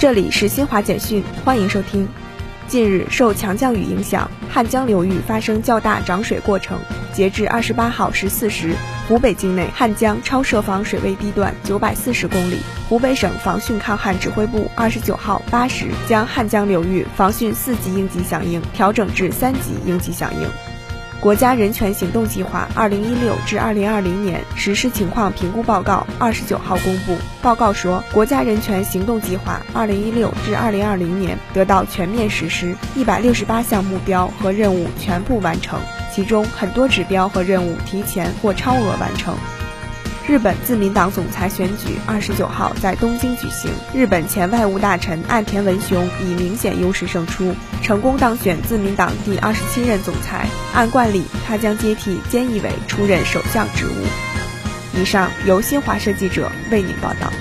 这里是新华简讯，欢迎收听。近日，受强降雨影响，汉江流域发生较大涨水过程。截至二十八号十四时，湖北境内汉江超设防水位地段九百四十公里。湖北省防汛抗旱指挥部二十九号八时将汉江流域防汛四级应急响应调整至三级应急响应。国家人权行动计划（二零一六至二零二零年）实施情况评估报告二十九号公布。报告说，国家人权行动计划（二零一六至二零二零年）得到全面实施，一百六十八项目标和任务全部完成，其中很多指标和任务提前或超额完成。日本自民党总裁选举二十九号在东京举行，日本前外务大臣岸田文雄以明显优势胜出，成功当选自民党第二十七任总裁。按惯例，他将接替菅义伟出任首相职务。以上由新华社记者为您报道。